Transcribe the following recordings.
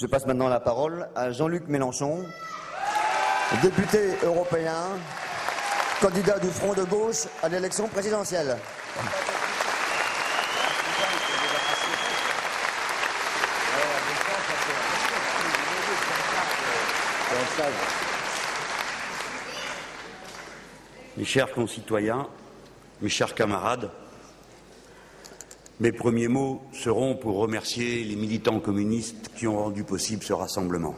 Je passe maintenant la parole à Jean-Luc Mélenchon, député européen, candidat du Front de gauche à l'élection présidentielle. Mes chers concitoyens, mes chers camarades, mes premiers mots seront pour remercier les militants communistes qui ont rendu possible ce rassemblement.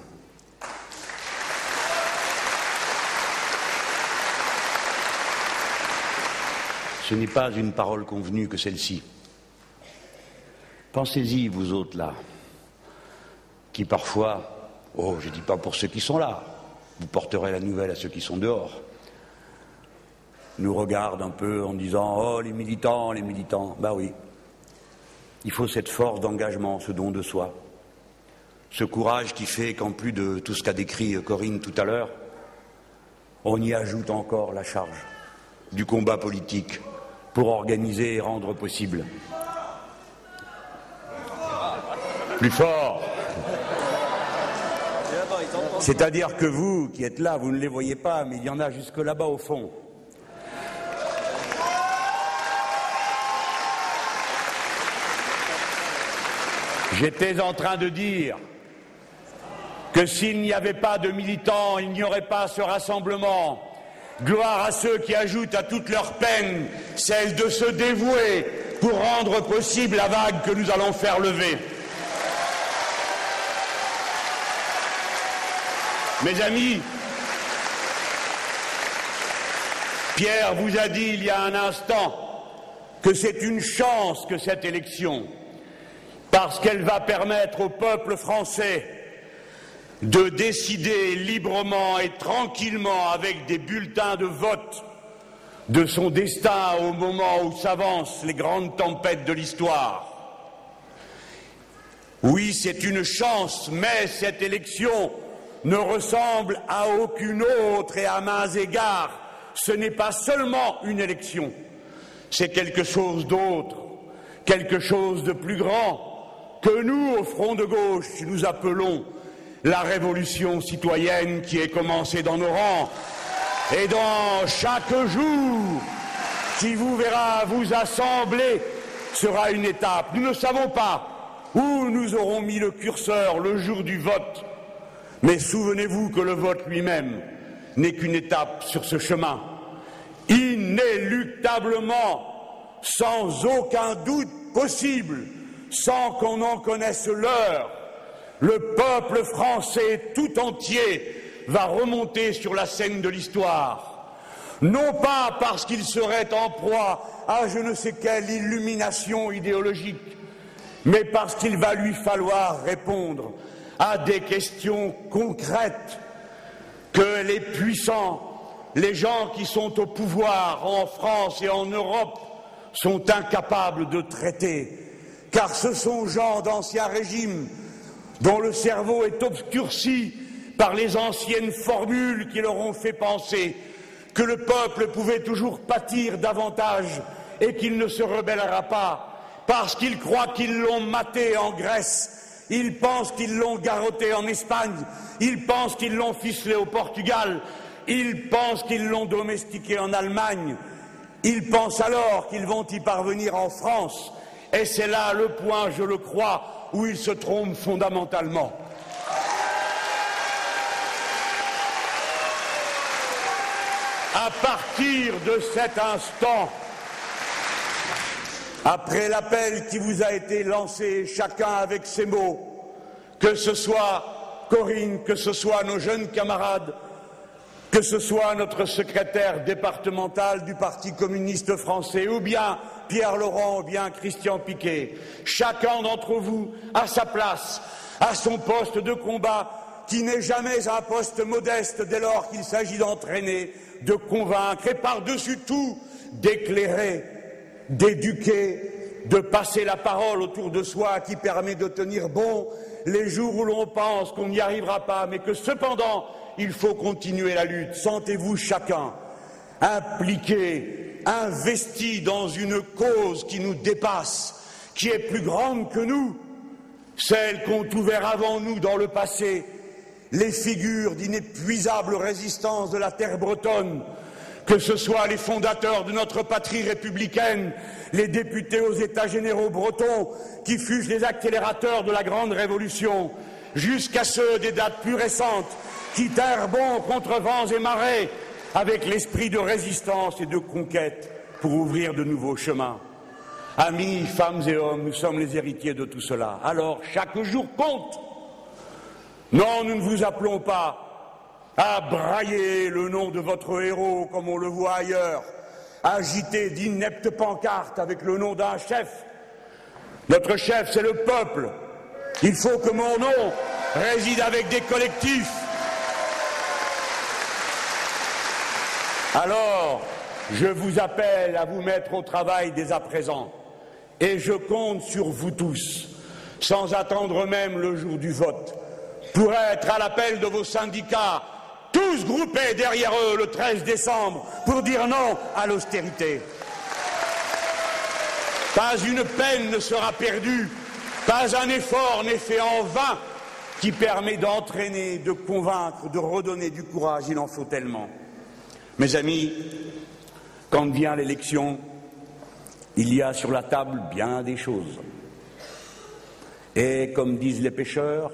Ce n'est pas une parole convenue que celle-ci. Pensez-y, vous autres là, qui parfois, oh, je ne dis pas pour ceux qui sont là, vous porterez la nouvelle à ceux qui sont dehors, nous regardent un peu en disant Oh, les militants, les militants. Ben oui, il faut cette force d'engagement, ce don de soi, ce courage qui fait qu'en plus de tout ce qu'a décrit Corinne tout à l'heure, on y ajoute encore la charge du combat politique pour organiser et rendre possible. Plus fort. C'est-à-dire que vous qui êtes là, vous ne les voyez pas, mais il y en a jusque là-bas au fond. J'étais en train de dire que s'il n'y avait pas de militants, il n'y aurait pas ce rassemblement. Gloire à ceux qui ajoutent à toute leur peine celle de se dévouer pour rendre possible la vague que nous allons faire lever. Mes amis, Pierre vous a dit il y a un instant que c'est une chance que cette élection parce qu'elle va permettre au peuple français de décider librement et tranquillement avec des bulletins de vote de son destin au moment où s'avancent les grandes tempêtes de l'histoire. Oui, c'est une chance, mais cette élection ne ressemble à aucune autre et à mains égards, ce n'est pas seulement une élection, c'est quelque chose d'autre, quelque chose de plus grand, que nous, au front de gauche, nous appelons la révolution citoyenne qui est commencée dans nos rangs et dans chaque jour qui vous verra vous assembler sera une étape. Nous ne savons pas où nous aurons mis le curseur le jour du vote, mais souvenez-vous que le vote lui-même n'est qu'une étape sur ce chemin. Inéluctablement, sans aucun doute possible, sans qu'on en connaisse l'heure, le peuple français tout entier va remonter sur la scène de l'histoire, non pas parce qu'il serait en proie à je ne sais quelle illumination idéologique, mais parce qu'il va lui falloir répondre à des questions concrètes que les puissants, les gens qui sont au pouvoir en France et en Europe sont incapables de traiter car ce sont gens d'anciens régimes dont le cerveau est obscurci par les anciennes formules qui leur ont fait penser que le peuple pouvait toujours pâtir davantage et qu'il ne se rebellera pas, parce qu'ils croient qu'ils l'ont maté en Grèce, ils pensent qu'ils l'ont garrotté en Espagne, ils pensent qu'ils l'ont ficelé au Portugal, ils pensent qu'ils l'ont domestiqué en Allemagne, ils pensent alors qu'ils vont y parvenir en France, et c'est là le point, je le crois, où il se trompe fondamentalement. À partir de cet instant, après l'appel qui vous a été lancé, chacun avec ses mots, que ce soit Corinne, que ce soit nos jeunes camarades, que ce soit notre secrétaire départemental du Parti communiste français ou bien Pierre Laurent ou bien Christian Piquet, chacun d'entre vous a sa place, à son poste de combat, qui n'est jamais un poste modeste dès lors qu'il s'agit d'entraîner, de convaincre et par-dessus tout d'éclairer, d'éduquer, de passer la parole autour de soi qui permet de tenir bon les jours où l'on pense qu'on n'y arrivera pas, mais que cependant il faut continuer la lutte. Sentez-vous chacun impliqué, investi dans une cause qui nous dépasse, qui est plus grande que nous. celles qu'ont ouvert avant nous dans le passé les figures d'inépuisable résistance de la terre bretonne, que ce soit les fondateurs de notre patrie républicaine, les députés aux États généraux bretons, qui fusent les accélérateurs de la grande révolution, jusqu'à ceux des dates plus récentes, qui terrent bon contre vents et marées, avec l'esprit de résistance et de conquête pour ouvrir de nouveaux chemins. Amis, femmes et hommes, nous sommes les héritiers de tout cela. Alors, chaque jour compte. Non, nous ne vous appelons pas à brailler le nom de votre héros comme on le voit ailleurs, agiter d'ineptes pancartes avec le nom d'un chef. Notre chef, c'est le peuple. Il faut que mon nom réside avec des collectifs. Alors, je vous appelle à vous mettre au travail dès à présent. Et je compte sur vous tous, sans attendre même le jour du vote, pour être à l'appel de vos syndicats, tous groupés derrière eux le 13 décembre, pour dire non à l'austérité. Pas une peine ne sera perdue, pas un effort n'est fait en vain qui permet d'entraîner, de convaincre, de redonner du courage. Il en faut tellement. Mes amis, quand vient l'élection, il y a sur la table bien des choses. Et comme disent les pêcheurs,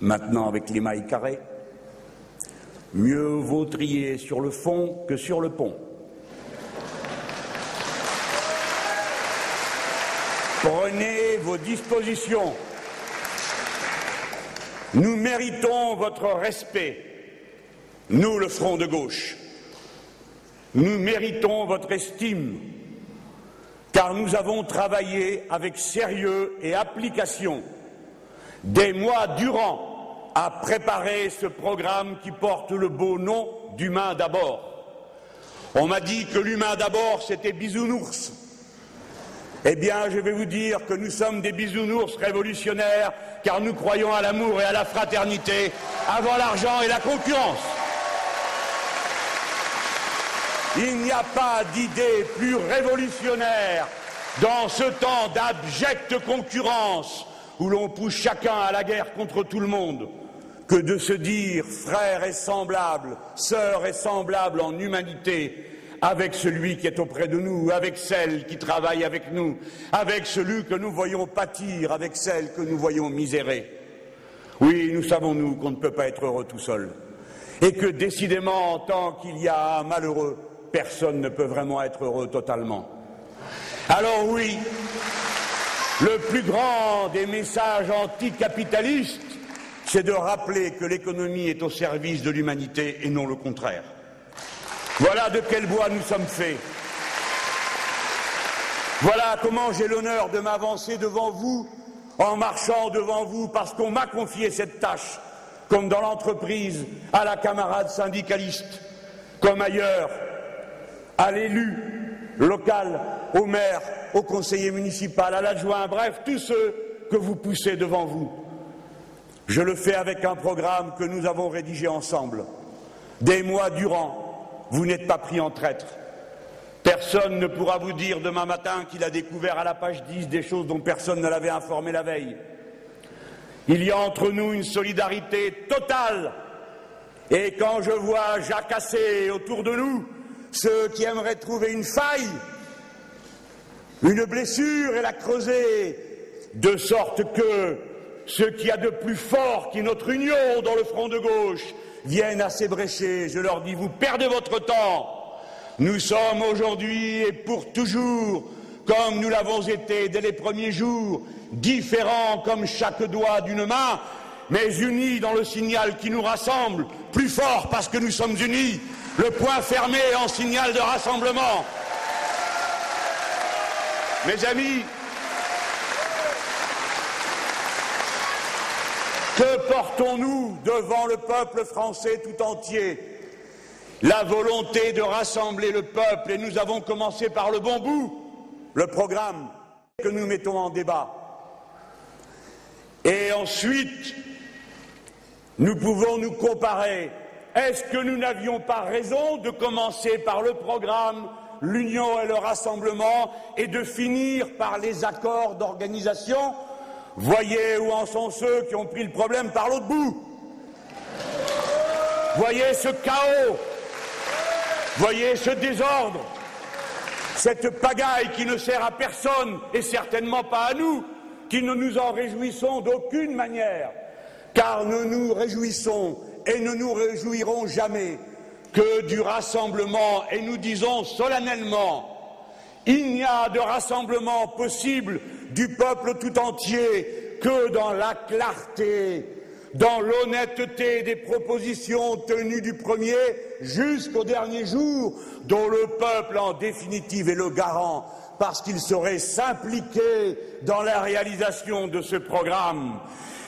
maintenant avec les mailles carrées, mieux vaut trier sur le fond que sur le pont. Prenez vos dispositions. Nous méritons votre respect, nous le Front de gauche. Nous méritons votre estime car nous avons travaillé avec sérieux et application des mois durant à préparer ce programme qui porte le beau nom d'humain d'abord. On m'a dit que l'humain d'abord c'était bisounours. Eh bien, je vais vous dire que nous sommes des bisounours révolutionnaires, car nous croyons à l'amour et à la fraternité avant l'argent et la concurrence. Il n'y a pas d'idée plus révolutionnaire dans ce temps d'abjecte concurrence où l'on pousse chacun à la guerre contre tout le monde que de se dire frère et semblable, sœur et semblable en humanité avec celui qui est auprès de nous, avec celle qui travaille avec nous, avec celui que nous voyons pâtir, avec celle que nous voyons misérer. Oui, nous savons, nous, qu'on ne peut pas être heureux tout seul. Et que décidément, tant qu'il y a un malheureux, personne ne peut vraiment être heureux totalement. Alors oui, le plus grand des messages anticapitalistes, c'est de rappeler que l'économie est au service de l'humanité et non le contraire. Voilà de quel bois nous sommes faits. Voilà comment j'ai l'honneur de m'avancer devant vous en marchant devant vous parce qu'on m'a confié cette tâche, comme dans l'entreprise, à la camarade syndicaliste, comme ailleurs, à l'élu local, au maire, au conseiller municipal, à l'adjoint, bref, tous ceux que vous poussez devant vous. Je le fais avec un programme que nous avons rédigé ensemble. Des mois durant, vous n'êtes pas pris en traître. Personne ne pourra vous dire demain matin qu'il a découvert à la page 10 des choses dont personne ne l'avait informé la veille. Il y a entre nous une solidarité totale. Et quand je vois jacasser autour de nous ceux qui aimeraient trouver une faille, une blessure et la creuser, de sorte que ce qu'il y a de plus fort qui est notre union dans le front de gauche viennent à s'ébrécher. Je leur dis, vous perdez votre temps. Nous sommes aujourd'hui et pour toujours, comme nous l'avons été dès les premiers jours, différents comme chaque doigt d'une main, mais unis dans le signal qui nous rassemble, plus fort parce que nous sommes unis, le poing fermé en signal de rassemblement. Mes amis, que portons-nous devant le peuple français tout entier? La volonté de rassembler le peuple, et nous avons commencé par le bon bout, le programme que nous mettons en débat. Et ensuite, nous pouvons nous comparer. Est-ce que nous n'avions pas raison de commencer par le programme, l'union et le rassemblement, et de finir par les accords d'organisation Voyez où en sont ceux qui ont pris le problème par l'autre bout. Voyez ce chaos. Voyez ce désordre. Cette pagaille qui ne sert à personne et certainement pas à nous, qui ne nous en réjouissons d'aucune manière, car nous nous réjouissons et ne nous réjouirons jamais que du rassemblement et nous disons solennellement il n'y a de rassemblement possible du peuple tout entier que dans la clarté, dans l'honnêteté des propositions tenues du premier jusqu'au dernier jour, dont le peuple en définitive est le garant, parce qu'il serait s'impliquer dans la réalisation de ce programme.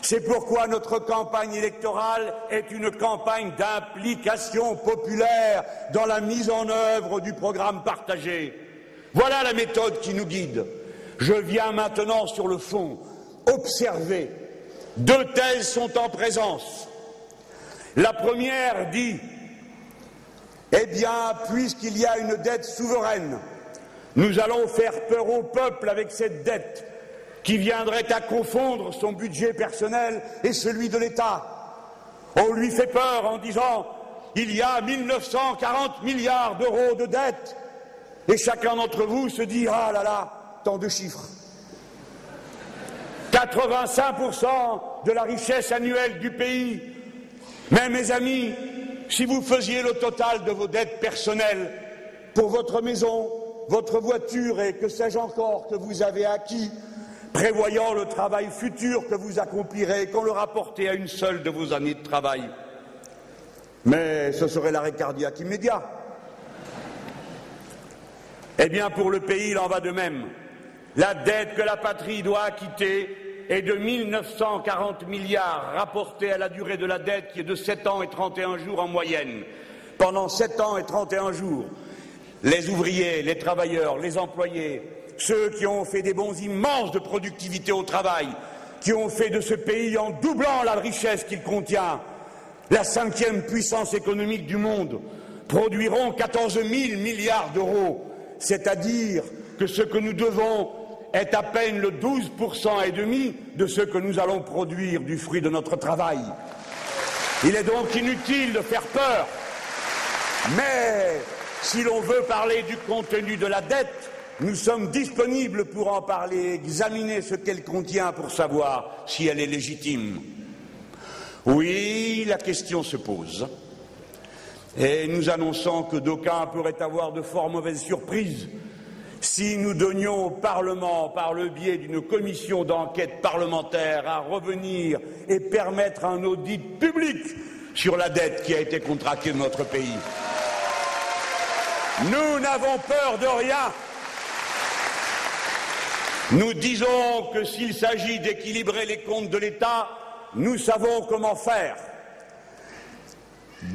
C'est pourquoi notre campagne électorale est une campagne d'implication populaire dans la mise en œuvre du programme partagé. Voilà la méthode qui nous guide. Je viens maintenant sur le fond observer. Deux thèses sont en présence. La première dit Eh bien, puisqu'il y a une dette souveraine, nous allons faire peur au peuple avec cette dette qui viendrait à confondre son budget personnel et celui de l'État. On lui fait peur en disant il y a 1940 milliards d'euros de dettes et chacun d'entre vous se dit ah là là, tant de chiffres. 85% de la richesse annuelle du pays. Mais mes amis, si vous faisiez le total de vos dettes personnelles pour votre maison, votre voiture et que sais-je encore que vous avez acquis, prévoyant le travail futur que vous accomplirez, qu'on le rapportait à une seule de vos années de travail. Mais ce serait l'arrêt cardiaque immédiat. Eh bien, pour le pays, il en va de même. La dette que la patrie doit acquitter est de 1940 milliards rapportés à la durée de la dette qui est de 7 ans et 31 jours en moyenne. Pendant 7 ans et 31 jours, les ouvriers, les travailleurs, les employés, ceux qui ont fait des bons immenses de productivité au travail, qui ont fait de ce pays, en doublant la richesse qu'il contient, la cinquième puissance économique du monde, produiront 14 000 milliards d'euros, c'est-à-dire que ce que nous devons est à peine le 12% et demi de ce que nous allons produire du fruit de notre travail. Il est donc inutile de faire peur. Mais si l'on veut parler du contenu de la dette, nous sommes disponibles pour en parler, examiner ce qu'elle contient pour savoir si elle est légitime. Oui, la question se pose. Et nous annonçons que d'aucuns pourraient avoir de fort mauvaises surprises si nous donnions au Parlement, par le biais d'une commission d'enquête parlementaire, à revenir et permettre un audit public sur la dette qui a été contractée de notre pays. Nous n'avons peur de rien. Nous disons que s'il s'agit d'équilibrer les comptes de l'État, nous savons comment faire.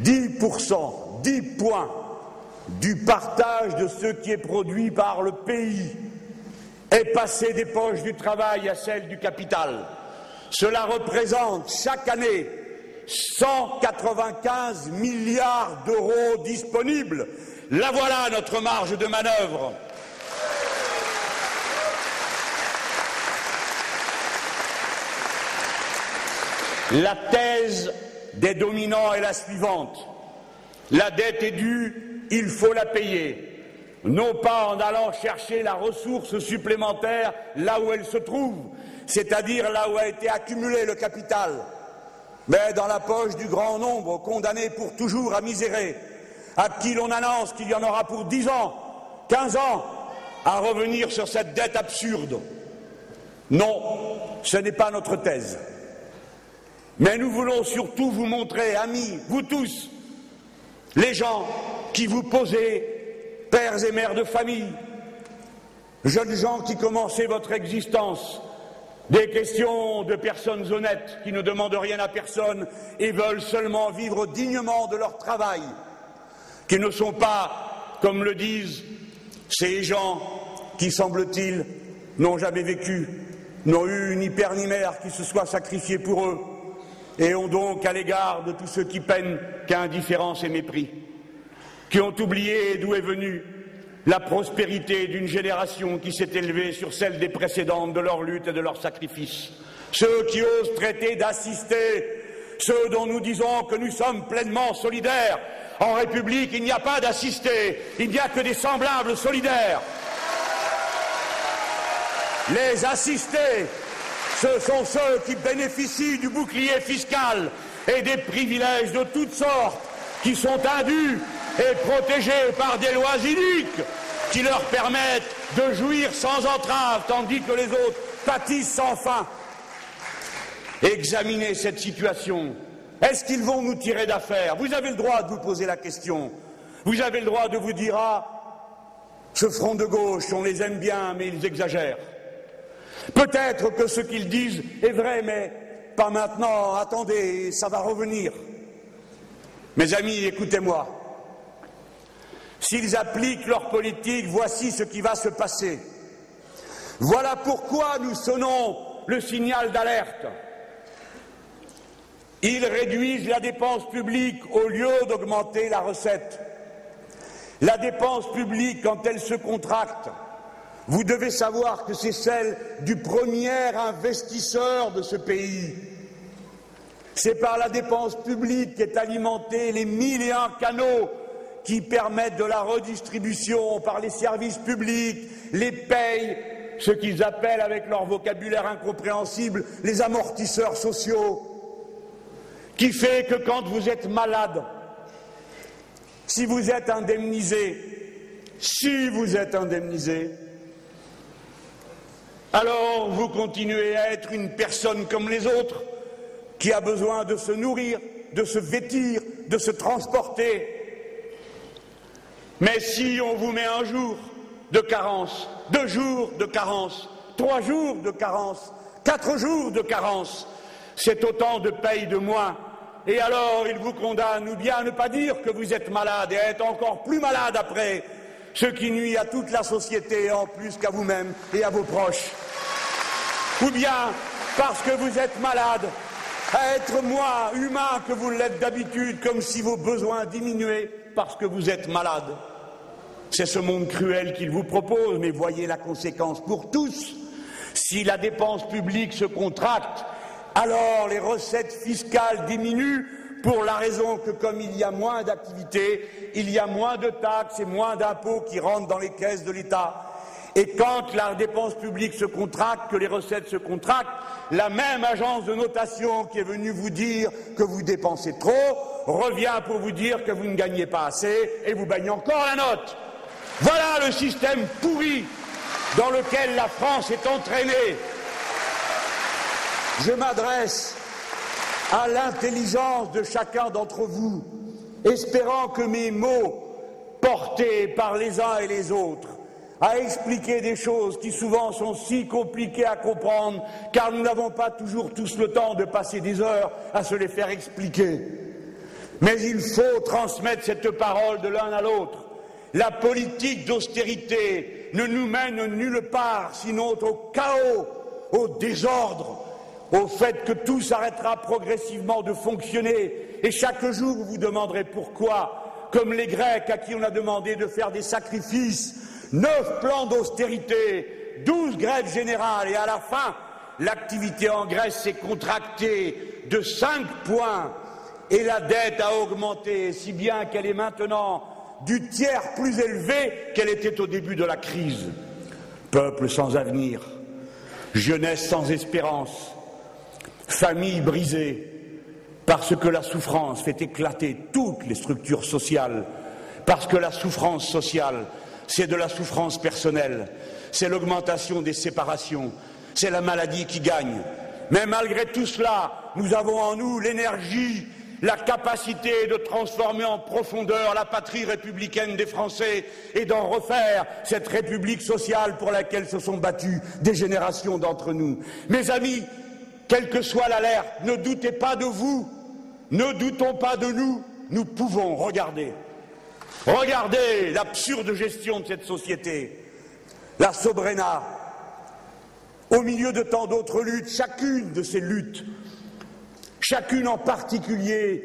10%, 10 points du partage de ce qui est produit par le pays est passé des poches du travail à celles du capital. Cela représente chaque année 195 milliards d'euros disponibles. La voilà notre marge de manœuvre. La thèse des dominants est la suivante. La dette est due, il faut la payer. Non pas en allant chercher la ressource supplémentaire là où elle se trouve, c'est-à-dire là où a été accumulé le capital, mais dans la poche du grand nombre condamnés pour toujours à misérer, à qui l'on annonce qu'il y en aura pour dix ans, quinze ans, à revenir sur cette dette absurde. Non, ce n'est pas notre thèse. Mais nous voulons surtout vous montrer, amis, vous tous, les gens qui vous posez, pères et mères de famille, jeunes gens qui commencez votre existence, des questions de personnes honnêtes qui ne demandent rien à personne et veulent seulement vivre dignement de leur travail, qui ne sont pas, comme le disent ces gens qui, semble-t-il, n'ont jamais vécu, n'ont eu ni père ni mère qui se soit sacrifié pour eux, et ont donc à l'égard de tous ceux qui peinent qu'indifférence et mépris, qui ont oublié d'où est venue la prospérité d'une génération qui s'est élevée sur celle des précédentes, de leur lutte et de leur sacrifice. ceux qui osent traiter d'assister, ceux dont nous disons que nous sommes pleinement solidaires. En République, il n'y a pas d'assistés, il n'y a que des semblables solidaires. Les assistés, ce sont ceux qui bénéficient du bouclier fiscal et des privilèges de toutes sortes qui sont indus et protégés par des lois iniques qui leur permettent de jouir sans entrave, tandis que les autres pâtissent sans fin. Examinez cette situation. Est-ce qu'ils vont nous tirer d'affaire? Vous avez le droit de vous poser la question. Vous avez le droit de vous dire Ah, ce front de gauche, on les aime bien, mais ils exagèrent. Peut-être que ce qu'ils disent est vrai, mais pas maintenant. Attendez, ça va revenir. Mes amis, écoutez-moi. S'ils appliquent leur politique, voici ce qui va se passer. Voilà pourquoi nous sonnons le signal d'alerte. Ils réduisent la dépense publique au lieu d'augmenter la recette. La dépense publique, quand elle se contracte, vous devez savoir que c'est celle du premier investisseur de ce pays. C'est par la dépense publique qu'est alimenté les mille et un canaux qui permettent de la redistribution par les services publics, les payes, ce qu'ils appellent avec leur vocabulaire incompréhensible les amortisseurs sociaux, qui fait que quand vous êtes malade, si vous êtes indemnisé, si vous êtes indemnisé, alors vous continuez à être une personne comme les autres, qui a besoin de se nourrir, de se vêtir, de se transporter. Mais si on vous met un jour de carence, deux jours de carence, trois jours de carence, quatre jours de carence, c'est autant de paye de moins. Et alors il vous condamne ou bien à ne pas dire que vous êtes malade et à être encore plus malade après, ce qui nuit à toute la société en plus qu'à vous-même et à vos proches. Ou bien parce que vous êtes malade, à être moins humain que vous l'êtes d'habitude, comme si vos besoins diminuaient parce que vous êtes malade. C'est ce monde cruel qu'il vous propose, mais voyez la conséquence pour tous. Si la dépense publique se contracte, alors les recettes fiscales diminuent pour la raison que comme il y a moins d'activités, il y a moins de taxes et moins d'impôts qui rentrent dans les caisses de l'État. Et quand la dépense publique se contracte, que les recettes se contractent, la même agence de notation qui est venue vous dire que vous dépensez trop revient pour vous dire que vous ne gagnez pas assez et vous bagnez encore la note. Voilà le système pourri dans lequel la France est entraînée. Je m'adresse à l'intelligence de chacun d'entre vous, espérant que mes mots, portés par les uns et les autres, à expliquer des choses qui souvent sont si compliquées à comprendre, car nous n'avons pas toujours tous le temps de passer des heures à se les faire expliquer. Mais il faut transmettre cette parole de l'un à l'autre. La politique d'austérité ne nous mène nulle part sinon au chaos, au désordre, au fait que tout s'arrêtera progressivement de fonctionner. Et chaque jour, vous vous demanderez pourquoi, comme les Grecs à qui on a demandé de faire des sacrifices, neuf plans d'austérité, douze grèves générales, et à la fin, l'activité en Grèce s'est contractée de cinq points et la dette a augmenté, si bien qu'elle est maintenant du tiers plus élevée qu'elle était au début de la crise. Peuple sans avenir, jeunesse sans espérance, famille brisée, parce que la souffrance fait éclater toutes les structures sociales, parce que la souffrance sociale, c'est de la souffrance personnelle, c'est l'augmentation des séparations, c'est la maladie qui gagne. Mais malgré tout cela, nous avons en nous l'énergie la capacité de transformer en profondeur la patrie républicaine des Français et d'en refaire cette République sociale pour laquelle se sont battues des générations d'entre nous. Mes amis, quelle que soit l'alerte, ne doutez pas de vous, ne doutons pas de nous, nous pouvons regarder. Regardez l'absurde gestion de cette société, la Sobrena, au milieu de tant d'autres luttes, chacune de ces luttes chacune en particulier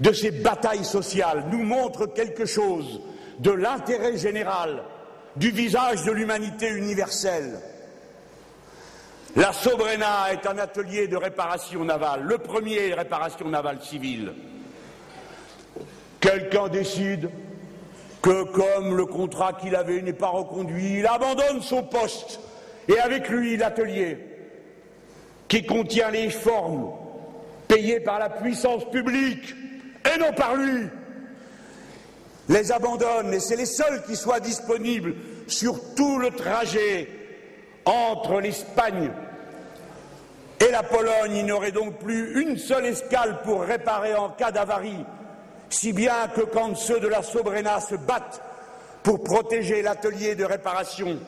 de ces batailles sociales nous montre quelque chose de l'intérêt général, du visage de l'humanité universelle. La Sobrena est un atelier de réparation navale, le premier réparation navale civile. Quelqu'un décide que comme le contrat qu'il avait n'est pas reconduit, il abandonne son poste et avec lui l'atelier qui contient les formes payées par la puissance publique et non par lui. Les abandonne et c'est les seuls qui soient disponibles sur tout le trajet entre l'Espagne et la Pologne. Il n'y aurait donc plus une seule escale pour réparer en cas d'avarie, si bien que quand ceux de la Sobrena se battent pour protéger l'atelier de réparation,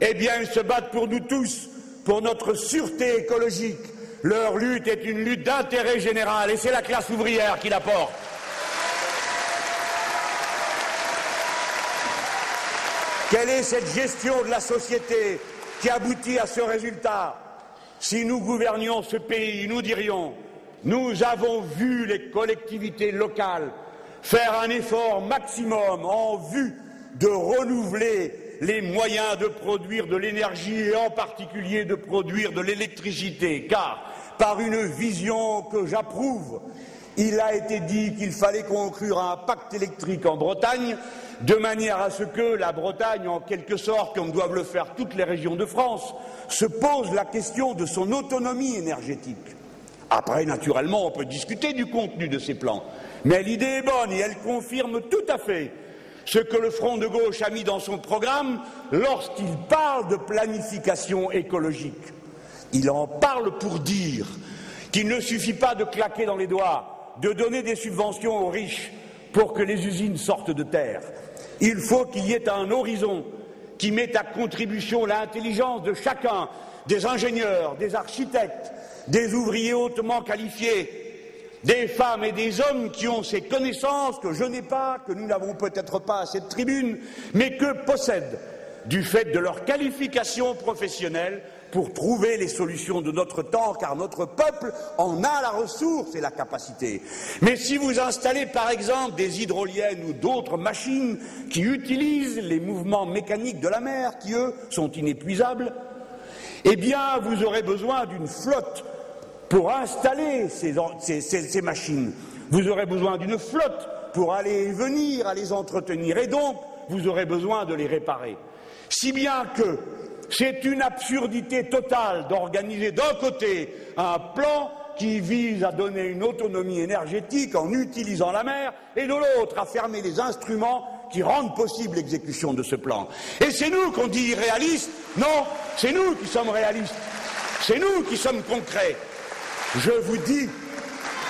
eh bien ils se battent pour nous tous, pour notre sûreté écologique. Leur lutte est une lutte d'intérêt général et c'est la classe ouvrière qui la porte. Quelle est cette gestion de la société qui aboutit à ce résultat? Si nous gouvernions ce pays, nous dirions nous avons vu les collectivités locales faire un effort maximum en vue de renouveler les moyens de produire de l'énergie et en particulier de produire de l'électricité, car par une vision que j'approuve, il a été dit qu'il fallait conclure un pacte électrique en Bretagne de manière à ce que la Bretagne, en quelque sorte, comme doivent le faire toutes les régions de France, se pose la question de son autonomie énergétique. Après, naturellement, on peut discuter du contenu de ces plans, mais l'idée est bonne et elle confirme tout à fait ce que le Front de gauche a mis dans son programme lorsqu'il parle de planification écologique. Il en parle pour dire qu'il ne suffit pas de claquer dans les doigts, de donner des subventions aux riches pour que les usines sortent de terre. Il faut qu'il y ait un horizon qui mette à contribution l'intelligence de chacun, des ingénieurs, des architectes, des ouvriers hautement qualifiés, des femmes et des hommes qui ont ces connaissances que je n'ai pas, que nous n'avons peut-être pas à cette tribune, mais que possèdent, du fait de leur qualification professionnelle, pour trouver les solutions de notre temps, car notre peuple en a la ressource et la capacité. Mais si vous installez par exemple des hydroliennes ou d'autres machines qui utilisent les mouvements mécaniques de la mer, qui eux sont inépuisables, eh bien vous aurez besoin d'une flotte pour installer ces, machines. Vous aurez besoin d'une flotte pour aller et venir les entretenir, et donc vous aurez besoin de les réparer. Si bien que c'est une absurdité totale d'organiser d'un côté un plan qui vise à donner une autonomie énergétique en utilisant la mer et de l'autre à fermer les instruments qui rendent possible l'exécution de ce plan. Et c'est nous qu'on dit irréalistes Non, c'est nous qui sommes réalistes. C'est nous qui sommes concrets. Je vous dis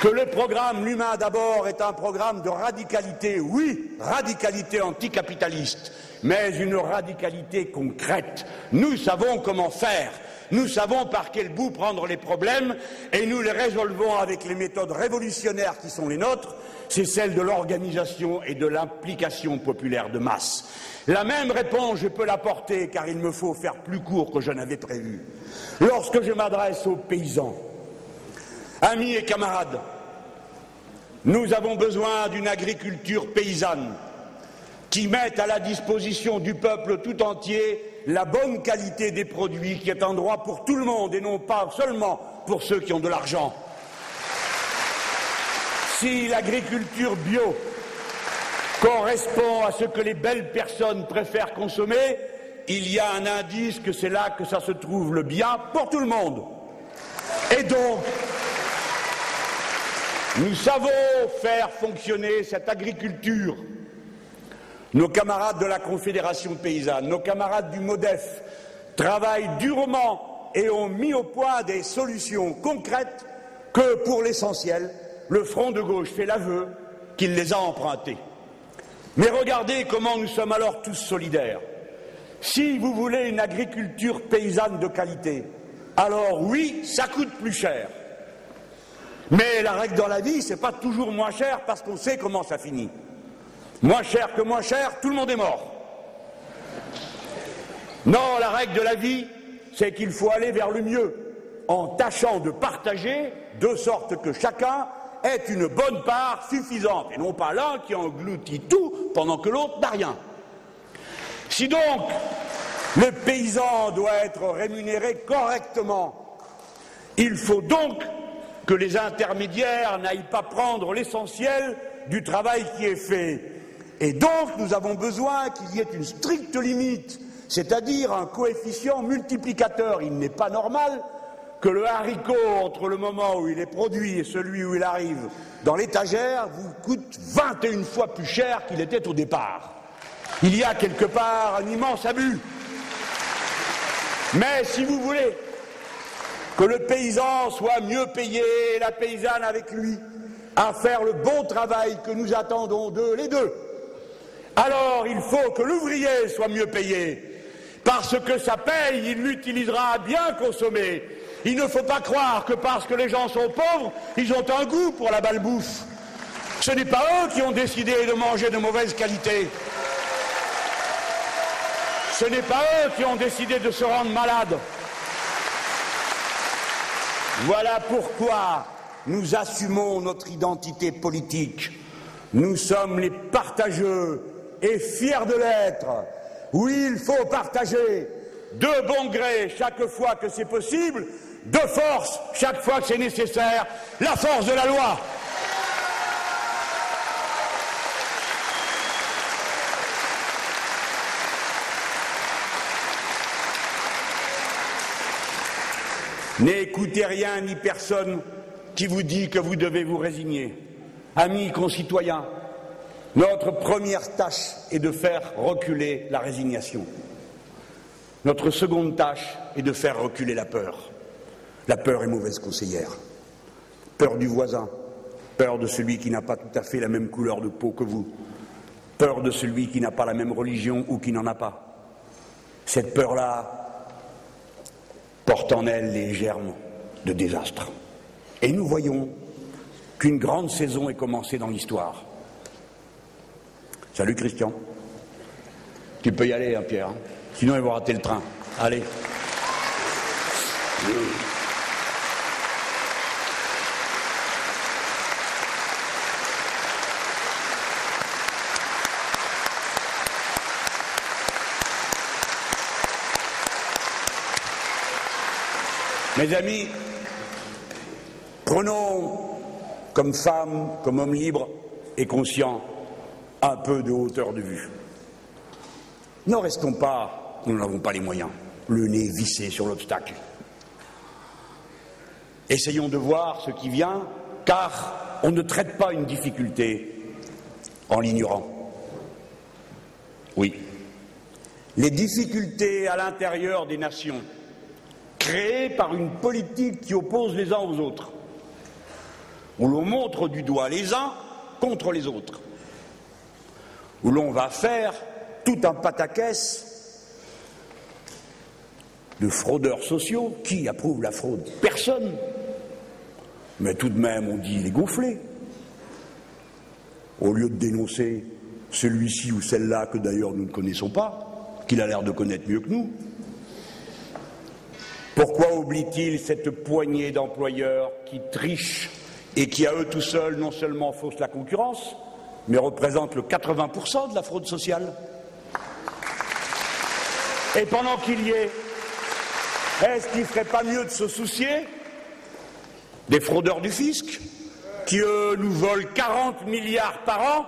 que le programme L'humain d'abord est un programme de radicalité, oui, radicalité anticapitaliste, mais une radicalité concrète. Nous savons comment faire. Nous savons par quel bout prendre les problèmes et nous les résolvons avec les méthodes révolutionnaires qui sont les nôtres, c'est celle de l'organisation et de l'implication populaire de masse. La même réponse, je peux l'apporter car il me faut faire plus court que je n'avais prévu. Lorsque je m'adresse aux paysans, Amis et camarades, nous avons besoin d'une agriculture paysanne qui mette à la disposition du peuple tout entier la bonne qualité des produits qui est un droit pour tout le monde et non pas seulement pour ceux qui ont de l'argent. Si l'agriculture bio correspond à ce que les belles personnes préfèrent consommer, il y a un indice que c'est là que ça se trouve le bien pour tout le monde. Et donc, nous savons faire fonctionner cette agriculture. Nos camarades de la Confédération paysanne, nos camarades du MODEF travaillent durement et ont mis au point des solutions concrètes que, pour l'essentiel, le Front de gauche fait l'aveu qu'il les a empruntées. Mais regardez comment nous sommes alors tous solidaires. Si vous voulez une agriculture paysanne de qualité, alors oui, ça coûte plus cher. Mais la règle dans la vie, c'est pas toujours moins cher parce qu'on sait comment ça finit. Moins cher que moins cher, tout le monde est mort. Non, la règle de la vie, c'est qu'il faut aller vers le mieux, en tâchant de partager, de sorte que chacun ait une bonne part suffisante, et non pas l'un qui engloutit tout pendant que l'autre n'a rien. Si donc le paysan doit être rémunéré correctement Il faut donc que les intermédiaires n'aillent pas prendre l'essentiel du travail qui est fait. Et donc, nous avons besoin qu'il y ait une stricte limite, c'est-à-dire un coefficient multiplicateur. Il n'est pas normal que le haricot, entre le moment où il est produit et celui où il arrive dans l'étagère, vous coûte 21 fois plus cher qu'il était au départ. Il y a quelque part un immense abus. Mais si vous voulez que le paysan soit mieux payé la paysanne avec lui, à faire le bon travail que nous attendons d'eux les deux, alors il faut que l'ouvrier soit mieux payé. Parce que sa paye, il l'utilisera à bien consommer. Il ne faut pas croire que parce que les gens sont pauvres, ils ont un goût pour la balbouffe. Ce n'est pas eux qui ont décidé de manger de mauvaise qualité. Ce n'est pas eux qui ont décidé de se rendre malades. Voilà pourquoi nous assumons notre identité politique. Nous sommes les partageux et fiers de l'être. Oui, il faut partager de bon gré chaque fois que c'est possible, de force chaque fois que c'est nécessaire, la force de la loi. N'écoutez rien ni personne qui vous dit que vous devez vous résigner. Amis concitoyens, notre première tâche est de faire reculer la résignation. Notre seconde tâche est de faire reculer la peur. La peur est mauvaise conseillère. Peur du voisin, peur de celui qui n'a pas tout à fait la même couleur de peau que vous, peur de celui qui n'a pas la même religion ou qui n'en a pas. Cette peur-là porte en elle les germes de désastre. Et nous voyons qu'une grande saison est commencée dans l'histoire. Salut Christian. Tu peux y aller, hein, Pierre. Sinon, il va rater le train. Allez. Mes amis, prenons comme femmes, comme hommes libres et conscients un peu de hauteur de vue. Ne restons pas, nous n'avons pas les moyens, le nez vissé sur l'obstacle. Essayons de voir ce qui vient, car on ne traite pas une difficulté en l'ignorant. Oui. Les difficultés à l'intérieur des nations créée par une politique qui oppose les uns aux autres, où l'on montre du doigt les uns contre les autres, où l'on va faire tout un pataquès de fraudeurs sociaux. Qui approuve la fraude? Personne. Mais tout de même, on dit il est gonflé. Au lieu de dénoncer celui-ci ou celle-là que d'ailleurs nous ne connaissons pas, qu'il a l'air de connaître mieux que nous, pourquoi oublie-t-il cette poignée d'employeurs qui trichent et qui, à eux tout seuls, non seulement faussent la concurrence, mais représentent le 80% de la fraude sociale? Et pendant qu'il y est, est-ce qu'il ne ferait pas mieux de se soucier des fraudeurs du fisc, qui, eux, nous volent 40 milliards par an?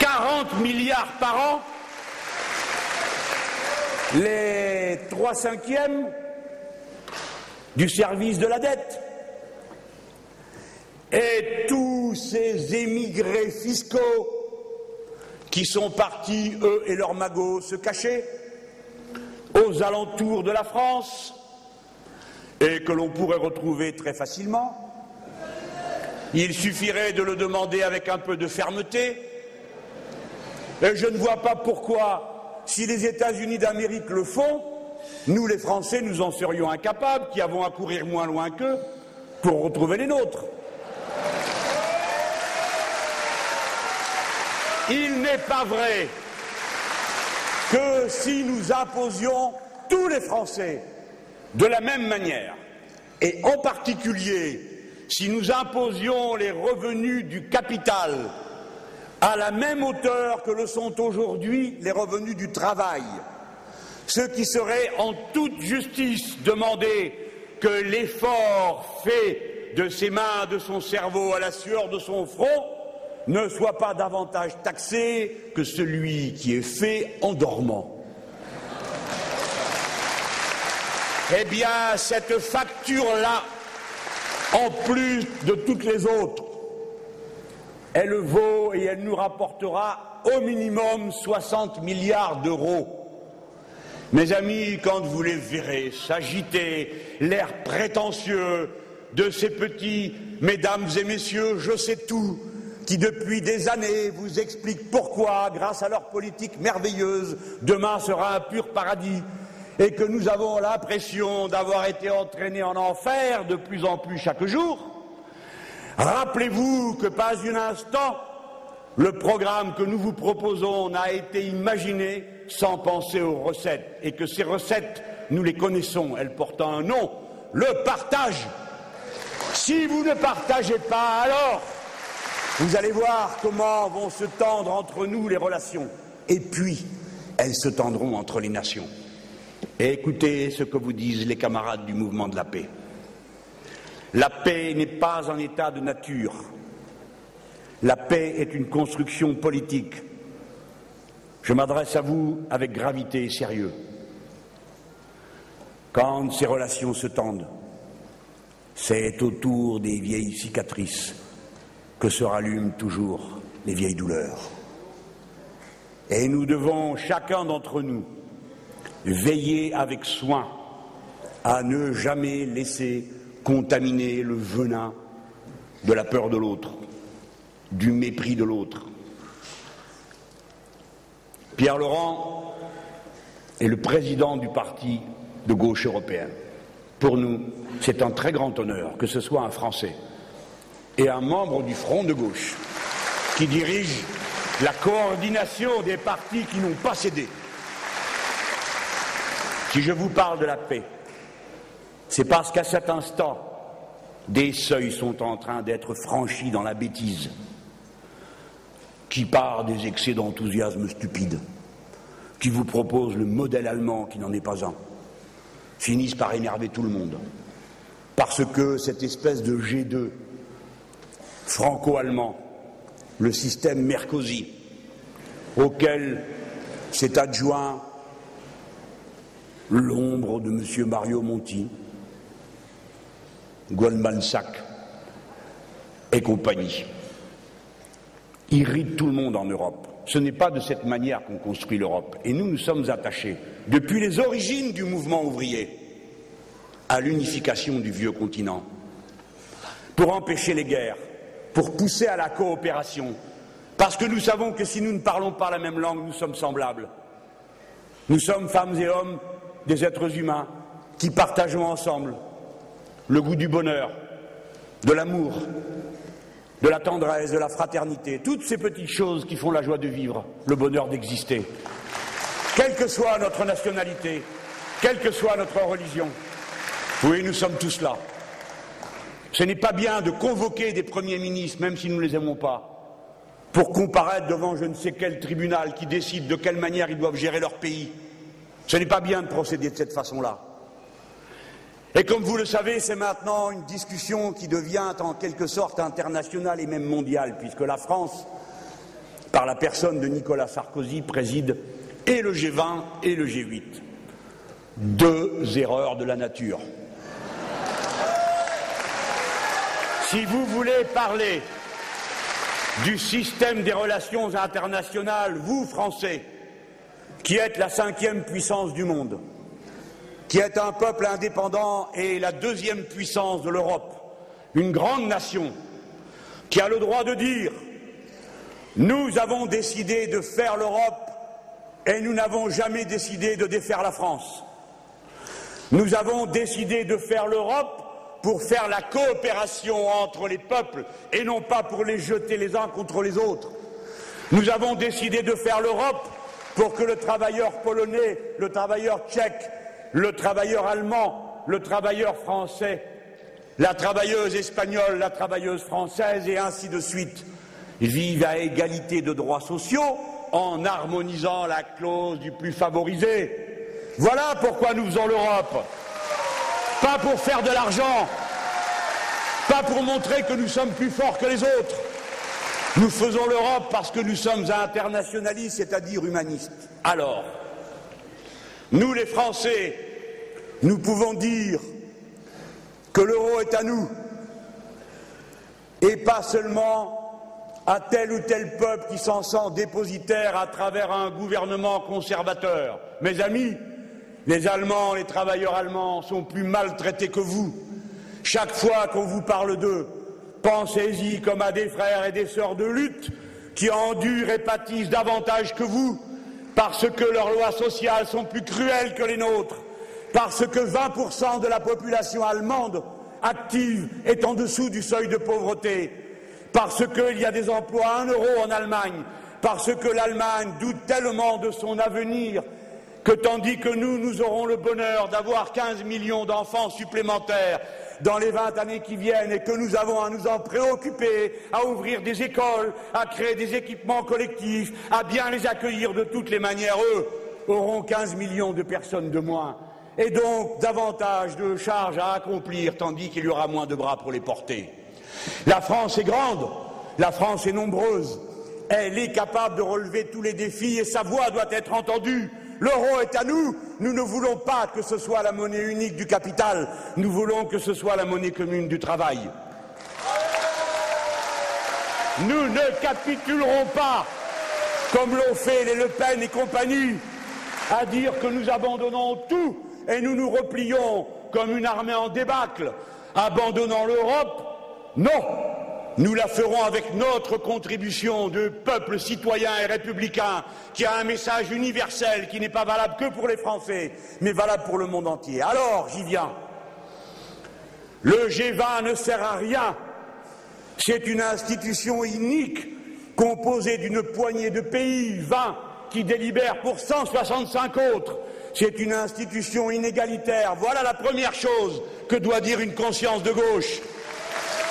40 milliards par an les trois cinquièmes du service de la dette. Et tous ces émigrés fiscaux qui sont partis, eux et leurs magots, se cacher aux alentours de la France et que l'on pourrait retrouver très facilement. Il suffirait de le demander avec un peu de fermeté. Et je ne vois pas pourquoi si les États-Unis d'Amérique le font, nous, les Français, nous en serions incapables, qui avons à courir moins loin qu'eux pour retrouver les nôtres. Il n'est pas vrai que si nous imposions tous les Français de la même manière, et en particulier si nous imposions les revenus du capital à la même hauteur que le sont aujourd'hui les revenus du travail, ce qui serait en toute justice demander que l'effort fait de ses mains, de son cerveau, à la sueur de son front, ne soit pas davantage taxé que celui qui est fait en dormant. Eh bien, cette facture-là, en plus de toutes les autres, elle vaut et elle nous rapportera au minimum 60 milliards d'euros. Mes amis, quand vous les verrez s'agiter, l'air prétentieux de ces petits mesdames et messieurs, je sais tout, qui depuis des années vous expliquent pourquoi, grâce à leur politique merveilleuse, demain sera un pur paradis, et que nous avons l'impression d'avoir été entraînés en enfer de plus en plus chaque jour, rappelez-vous que pas un instant le programme que nous vous proposons n'a été imaginé sans penser aux recettes et que ces recettes, nous les connaissons, elles portent un nom, le partage. Si vous ne partagez pas, alors vous allez voir comment vont se tendre entre nous les relations. Et puis, elles se tendront entre les nations. Écoutez ce que vous disent les camarades du mouvement de la paix. La paix n'est pas un état de nature. La paix est une construction politique. Je m'adresse à vous avec gravité et sérieux. Quand ces relations se tendent, c'est autour des vieilles cicatrices que se rallument toujours les vieilles douleurs. Et nous devons, chacun d'entre nous, veiller avec soin à ne jamais laisser contaminer le venin de la peur de l'autre, du mépris de l'autre. Pierre Laurent est le président du parti de gauche européen. Pour nous, c'est un très grand honneur que ce soit un Français et un membre du Front de gauche qui dirige la coordination des partis qui n'ont pas cédé. Si je vous parle de la paix, c'est parce qu'à cet instant, des seuils sont en train d'être franchis dans la bêtise, qui part des excès d'enthousiasme stupide, qui vous propose le modèle allemand qui n'en est pas un, finissent par énerver tout le monde. Parce que cette espèce de G2 franco-allemand, le système Mercosi, auquel s'est adjoint l'ombre de M. Mario Monti, Goldman Sachs et compagnie. Irrite tout le monde en Europe. Ce n'est pas de cette manière qu'on construit l'Europe. Et nous, nous sommes attachés, depuis les origines du mouvement ouvrier, à l'unification du vieux continent, pour empêcher les guerres, pour pousser à la coopération, parce que nous savons que si nous ne parlons pas la même langue, nous sommes semblables. Nous sommes femmes et hommes des êtres humains qui partageons ensemble le goût du bonheur, de l'amour, de la tendresse, de la fraternité, toutes ces petites choses qui font la joie de vivre, le bonheur d'exister, quelle que soit notre nationalité, quelle que soit notre religion. Oui, nous sommes tous là. Ce n'est pas bien de convoquer des premiers ministres, même si nous ne les aimons pas, pour comparaître devant je ne sais quel tribunal qui décide de quelle manière ils doivent gérer leur pays. Ce n'est pas bien de procéder de cette façon-là. Et comme vous le savez, c'est maintenant une discussion qui devient en quelque sorte internationale et même mondiale, puisque la France, par la personne de Nicolas Sarkozy, préside et le G20 et le G8. Deux erreurs de la nature. Si vous voulez parler du système des relations internationales, vous, Français, qui êtes la cinquième puissance du monde, qui est un peuple indépendant et la deuxième puissance de l'Europe, une grande nation, qui a le droit de dire Nous avons décidé de faire l'Europe et nous n'avons jamais décidé de défaire la France. Nous avons décidé de faire l'Europe pour faire la coopération entre les peuples et non pas pour les jeter les uns contre les autres. Nous avons décidé de faire l'Europe pour que le travailleur polonais, le travailleur tchèque, le travailleur allemand, le travailleur français, la travailleuse espagnole, la travailleuse française, et ainsi de suite, vivent à égalité de droits sociaux en harmonisant la clause du plus favorisé. Voilà pourquoi nous faisons l'Europe. pas pour faire de l'argent, pas pour montrer que nous sommes plus forts que les autres. Nous faisons l'Europe parce que nous sommes internationalistes, c'est-à-dire humanistes. Alors, nous les Français, nous pouvons dire que l'euro est à nous et pas seulement à tel ou tel peuple qui s'en sent dépositaire à travers un gouvernement conservateur. Mes amis, les Allemands, les travailleurs allemands sont plus maltraités que vous. Chaque fois qu'on vous parle d'eux, pensez-y comme à des frères et des sœurs de lutte qui endurent et pâtissent davantage que vous, parce que leurs lois sociales sont plus cruelles que les nôtres, parce que 20% de la population allemande active est en dessous du seuil de pauvreté, parce qu'il y a des emplois à un euro en Allemagne, parce que l'Allemagne doute tellement de son avenir que tandis que nous, nous aurons le bonheur d'avoir 15 millions d'enfants supplémentaires dans les 20 années qui viennent et que nous avons à nous en préoccuper, à ouvrir des écoles, à créer des équipements collectifs, à bien les accueillir de toutes les manières, eux auront 15 millions de personnes de moins et donc davantage de charges à accomplir tandis qu'il y aura moins de bras pour les porter. La France est grande, la France est nombreuse, elle est capable de relever tous les défis et sa voix doit être entendue. L'euro est à nous, nous ne voulons pas que ce soit la monnaie unique du capital, nous voulons que ce soit la monnaie commune du travail. Nous ne capitulerons pas, comme l'ont fait les Le Pen et compagnie, à dire que nous abandonnons tout et nous nous replions comme une armée en débâcle, abandonnant l'Europe Non Nous la ferons avec notre contribution de peuple citoyen et républicain qui a un message universel qui n'est pas valable que pour les Français, mais valable pour le monde entier. Alors, j'y viens. Le G20 ne sert à rien. C'est une institution unique composée d'une poignée de pays, 20, qui délibèrent pour 165 autres c'est une institution inégalitaire. Voilà la première chose que doit dire une conscience de gauche.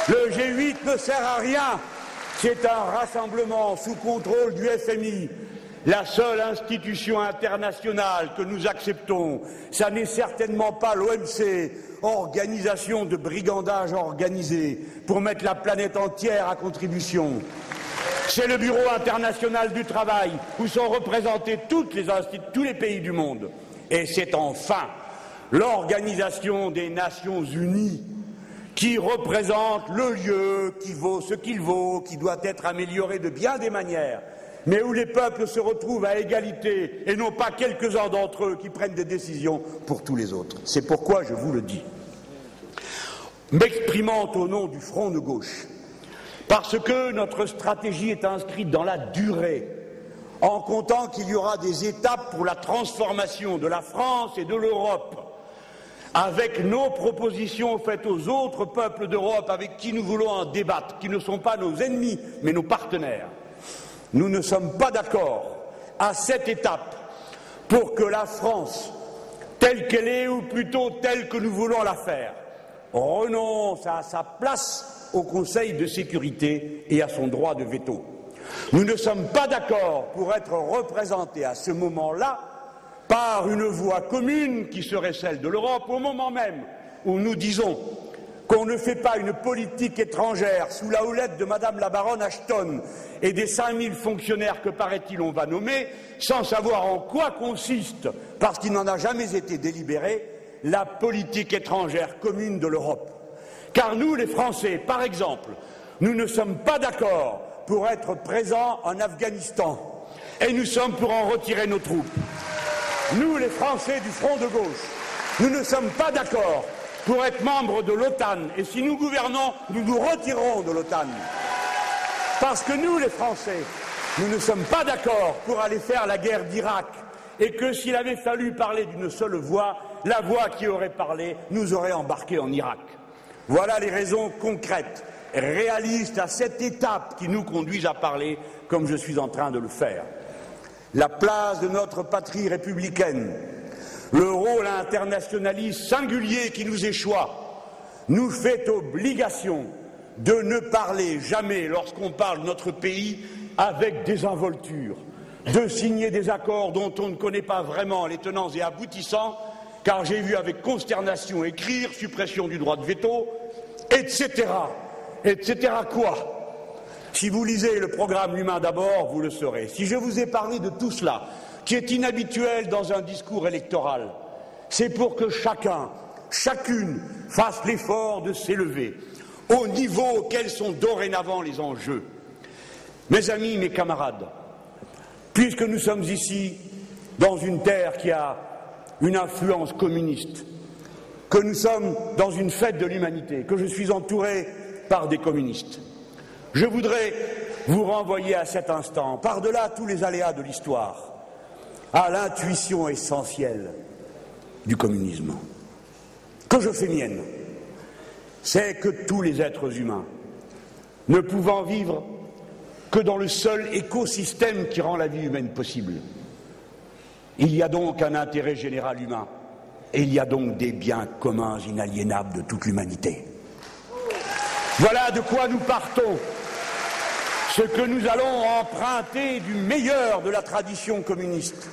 Le G8 ne sert à rien. C'est un rassemblement sous contrôle du FMI. La seule institution internationale que nous acceptons, ça n'est certainement pas l'OMC, organisation de brigandage organisé pour mettre la planète entière à contribution. C'est le Bureau international du travail où sont représentés tous les pays du monde. Et c'est enfin l'Organisation des Nations Unies qui représente le lieu qui vaut ce qu'il vaut, qui doit être amélioré de bien des manières, mais où les peuples se retrouvent à égalité et non pas quelques-uns d'entre eux qui prennent des décisions pour tous les autres. C'est pourquoi je vous le dis. M'exprimant au nom du front de gauche, parce que notre stratégie est inscrite dans la durée, en comptant qu'il y aura des étapes pour la transformation de la France et de l'Europe, avec nos propositions faites aux autres peuples d'Europe avec qui nous voulons en débattre, qui ne sont pas nos ennemis, mais nos partenaires. Nous ne sommes pas d'accord à cette étape pour que la France, telle qu'elle est, ou plutôt telle que nous voulons la faire, renonce à sa place au Conseil de sécurité et à son droit de veto. Nous ne sommes pas d'accord pour être représentés à ce moment-là par une voix commune qui serait celle de l'Europe au moment même où nous disons qu'on ne fait pas une politique étrangère sous la houlette de Madame la baronne Ashton et des 5000 fonctionnaires que, paraît-il, on va nommer, sans savoir en quoi consiste, parce qu'il n'en a jamais été délibéré, la politique étrangère commune de l'Europe. Car nous, les Français, par exemple, nous ne sommes pas d'accord pour être présents en Afghanistan et nous sommes pour en retirer nos troupes. Nous, les Français du front de gauche, nous ne sommes pas d'accord pour être membres de l'OTAN et si nous gouvernons, nous nous retirerons de l'OTAN. Parce que nous, les Français, nous ne sommes pas d'accord pour aller faire la guerre d'Irak et que s'il avait fallu parler d'une seule voix, la voix qui aurait parlé nous aurait embarqués en Irak. Voilà les raisons concrètes réalistes à cette étape qui nous conduisent à parler comme je suis en train de le faire. La place de notre patrie républicaine, le rôle internationaliste singulier qui nous échoit, nous fait obligation de ne parler jamais, lorsqu'on parle de notre pays, avec désinvolture, de signer des accords dont on ne connaît pas vraiment les tenants et aboutissants, car j'ai vu avec consternation écrire suppression du droit de veto, etc. etc. quoi? Si vous lisez le programme Humain d'abord, vous le saurez. Si je vous ai parlé de tout cela, qui est inhabituel dans un discours électoral, c'est pour que chacun, chacune fasse l'effort de s'élever au niveau auquel sont dorénavant les enjeux. Mes amis, mes camarades, puisque nous sommes ici dans une terre qui a une influence communiste, que nous sommes dans une fête de l'humanité, que je suis entouré par des communistes. Je voudrais vous renvoyer à cet instant, par-delà tous les aléas de l'histoire, à l'intuition essentielle du communisme, que je fais mienne. C'est que tous les êtres humains, ne pouvant vivre que dans le seul écosystème qui rend la vie humaine possible, il y a donc un intérêt général humain et il y a donc des biens communs inaliénables de toute l'humanité. Voilà de quoi nous partons. Ce que nous allons emprunter du meilleur de la tradition communiste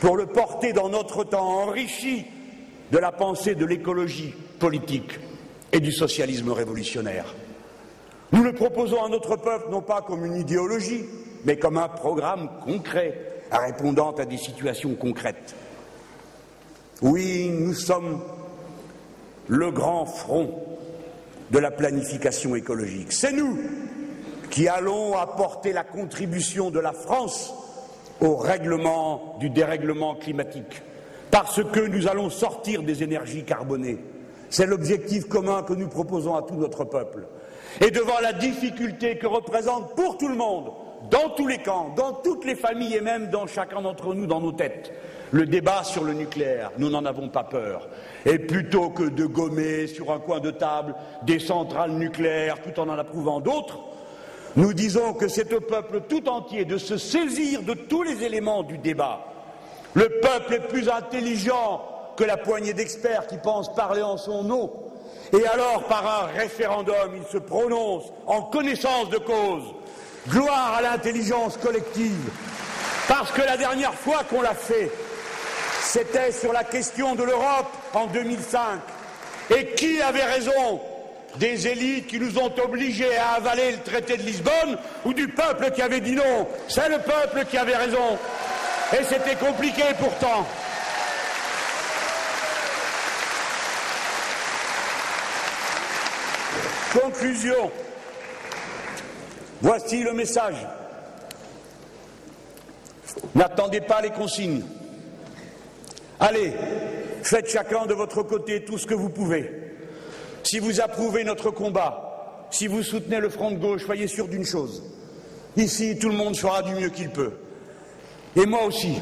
pour le porter dans notre temps enrichi de la pensée de l'écologie politique et du socialisme révolutionnaire. Nous le proposons à notre peuple non pas comme une idéologie, mais comme un programme concret répondant à des situations concrètes. Oui, nous sommes le grand front de la planification écologique. C'est nous qui allons apporter la contribution de la France au règlement du dérèglement climatique, parce que nous allons sortir des énergies carbonées. C'est l'objectif commun que nous proposons à tout notre peuple. Et devant la difficulté que représente pour tout le monde dans tous les camps, dans toutes les familles et même dans chacun d'entre nous, dans nos têtes, le débat sur le nucléaire. Nous n'en avons pas peur. Et plutôt que de gommer sur un coin de table des centrales nucléaires tout en en approuvant d'autres, nous disons que c'est au peuple tout entier de se saisir de tous les éléments du débat. Le peuple est plus intelligent que la poignée d'experts qui pensent parler en son nom. Et alors, par un référendum, il se prononce en connaissance de cause Gloire à l'intelligence collective. Parce que la dernière fois qu'on l'a fait, c'était sur la question de l'Europe en 2005. Et qui avait raison Des élites qui nous ont obligés à avaler le traité de Lisbonne ou du peuple qui avait dit non C'est le peuple qui avait raison. Et c'était compliqué pourtant. Conclusion. Voici le message. N'attendez pas les consignes. Allez, faites chacun de votre côté tout ce que vous pouvez. Si vous approuvez notre combat, si vous soutenez le front de gauche, soyez sûr d'une chose. Ici, tout le monde fera du mieux qu'il peut. Et moi aussi,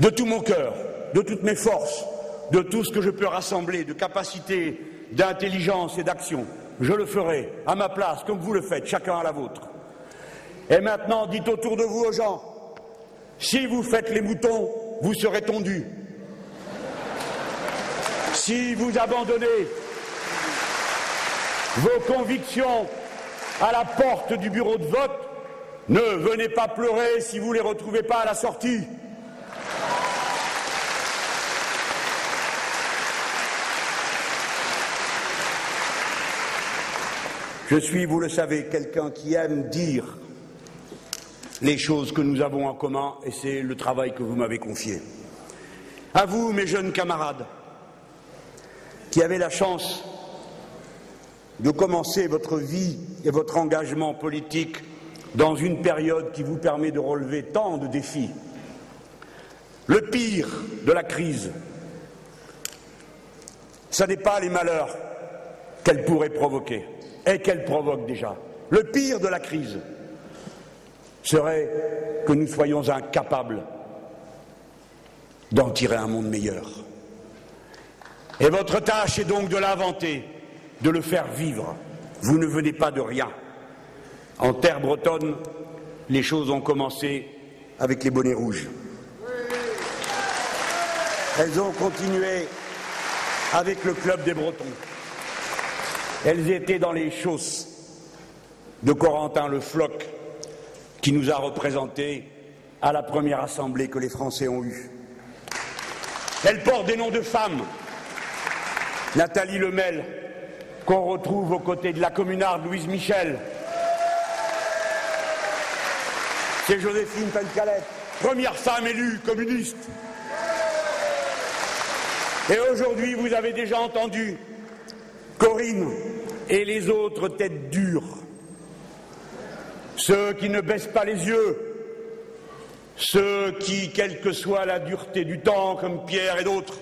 de tout mon cœur, de toutes mes forces, de tout ce que je peux rassembler, de capacité, d'intelligence et d'action. Je le ferai à ma place, comme vous le faites, chacun à la vôtre. Et maintenant, dites autour de vous aux gens, si vous faites les moutons, vous serez tondus. Si vous abandonnez vos convictions à la porte du bureau de vote, ne venez pas pleurer si vous ne les retrouvez pas à la sortie. Je suis, vous le savez, quelqu'un qui aime dire les choses que nous avons en commun et c'est le travail que vous m'avez confié. À vous, mes jeunes camarades, qui avez la chance de commencer votre vie et votre engagement politique dans une période qui vous permet de relever tant de défis. Le pire de la crise, ce n'est pas les malheurs qu'elle pourrait provoquer et qu'elle provoque déjà. Le pire de la crise serait que nous soyons incapables d'en tirer un monde meilleur. Et votre tâche est donc de l'inventer, de le faire vivre. Vous ne venez pas de rien. En terre bretonne, les choses ont commencé avec les bonnets rouges. Elles ont continué avec le club des Bretons. Elles étaient dans les chausses de Corentin Le Floch, qui nous a représentés à la première assemblée que les Français ont eue. Elles portent des noms de femmes. Nathalie Lemel, qu'on retrouve aux côtés de la communarde Louise Michel. C'est Joséphine Pencalette, première femme élue communiste. Et aujourd'hui, vous avez déjà entendu Corinne et les autres têtes dures, ceux qui ne baissent pas les yeux, ceux qui, quelle que soit la dureté du temps, comme Pierre et d'autres,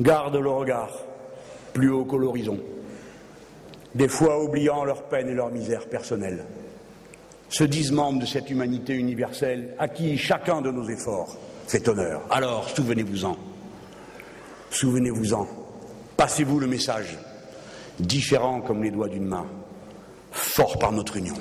gardent le regard plus haut que l'horizon, des fois oubliant leur peine et leur misère personnelle, se disent membres de cette humanité universelle à qui chacun de nos efforts fait honneur. Alors, souvenez-vous-en. Souvenez-vous-en. Passez-vous le message. Différent comme les doigts d'une main. Fort par notre union.